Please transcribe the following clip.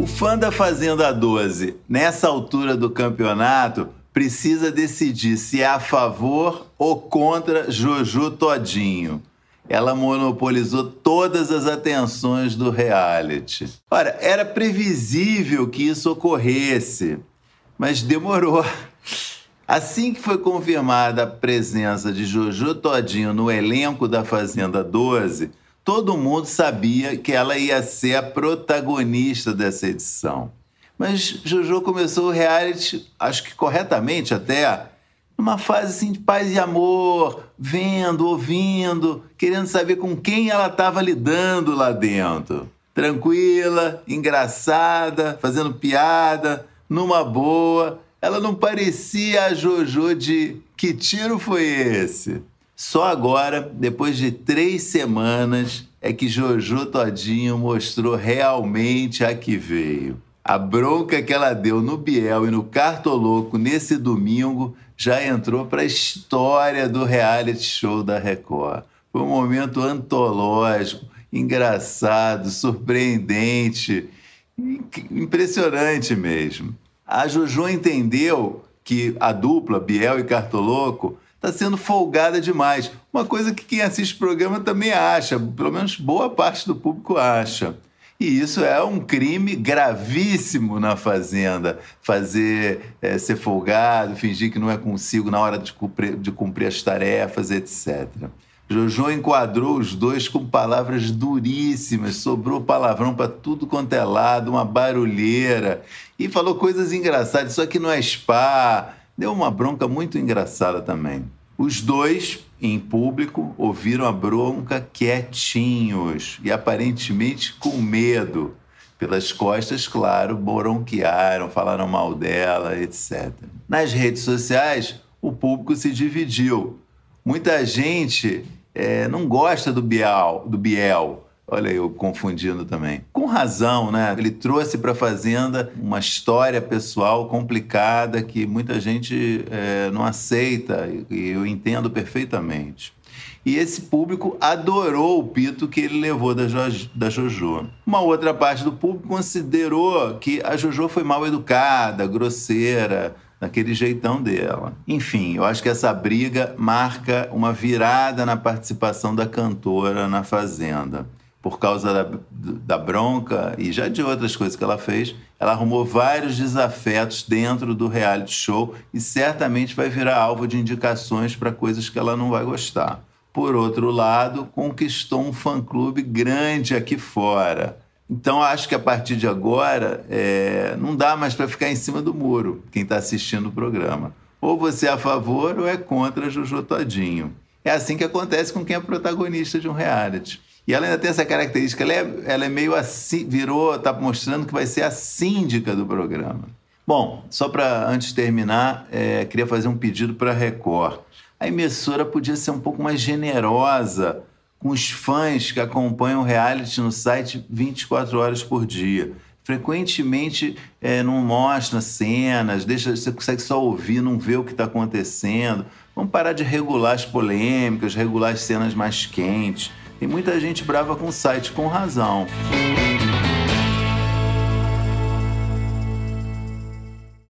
O fã da Fazenda 12, nessa altura do campeonato, precisa decidir se é a favor ou contra Jojo Todinho. Ela monopolizou todas as atenções do reality. Ora, era previsível que isso ocorresse, mas demorou. Assim que foi confirmada a presença de Jojo Todinho no elenco da Fazenda 12, todo mundo sabia que ela ia ser a protagonista dessa edição. Mas Jojo começou o reality, acho que corretamente até, numa fase assim de paz e amor, vendo, ouvindo, querendo saber com quem ela estava lidando lá dentro. Tranquila, engraçada, fazendo piada, numa boa. Ela não parecia a Jojo de que tiro foi esse? Só agora, depois de três semanas, é que Jojo Todinho mostrou realmente a que veio. A bronca que ela deu no Biel e no Cartoloco nesse domingo já entrou para a história do reality show da Record. Foi um momento antológico, engraçado, surpreendente, impressionante mesmo. A Jojo entendeu que a dupla, Biel e Cartoloco, está sendo folgada demais. Uma coisa que quem assiste o programa também acha, pelo menos boa parte do público acha. E isso é um crime gravíssimo na Fazenda. Fazer é, ser folgado, fingir que não é consigo na hora de cumprir, de cumprir as tarefas, etc. Jojo enquadrou os dois com palavras duríssimas, sobrou palavrão para tudo quanto é lado, uma barulheira. E falou coisas engraçadas. Isso aqui não é spa, deu uma bronca muito engraçada também. Os dois, em público, ouviram a bronca quietinhos e aparentemente com medo. Pelas costas, claro, bronquearam, falaram mal dela, etc. Nas redes sociais, o público se dividiu. Muita gente é, não gosta do do Biel Olha eu confundindo também. Com razão, né? Ele trouxe para a Fazenda uma história pessoal complicada que muita gente é, não aceita e eu entendo perfeitamente. E esse público adorou o pito que ele levou da, jo da Jojo. Uma outra parte do público considerou que a Jojo foi mal educada, grosseira, daquele jeitão dela. Enfim, eu acho que essa briga marca uma virada na participação da cantora na Fazenda por causa da, da bronca e já de outras coisas que ela fez, ela arrumou vários desafetos dentro do reality show e certamente vai virar alvo de indicações para coisas que ela não vai gostar. Por outro lado, conquistou um fã-clube grande aqui fora. Então, acho que a partir de agora, é, não dá mais para ficar em cima do muro, quem está assistindo o programa. Ou você é a favor ou é contra Jojo Todinho. É assim que acontece com quem é protagonista de um reality. E ela ainda tem essa característica, ela é, ela é meio assim, virou, está mostrando que vai ser a síndica do programa. Bom, só para antes terminar, é, queria fazer um pedido para a Record. A emissora podia ser um pouco mais generosa com os fãs que acompanham o reality no site 24 horas por dia. Frequentemente é, não mostra cenas, deixa, você consegue só ouvir, não vê o que está acontecendo. Vamos parar de regular as polêmicas, regular as cenas mais quentes. Tem muita gente brava com o site, com razão.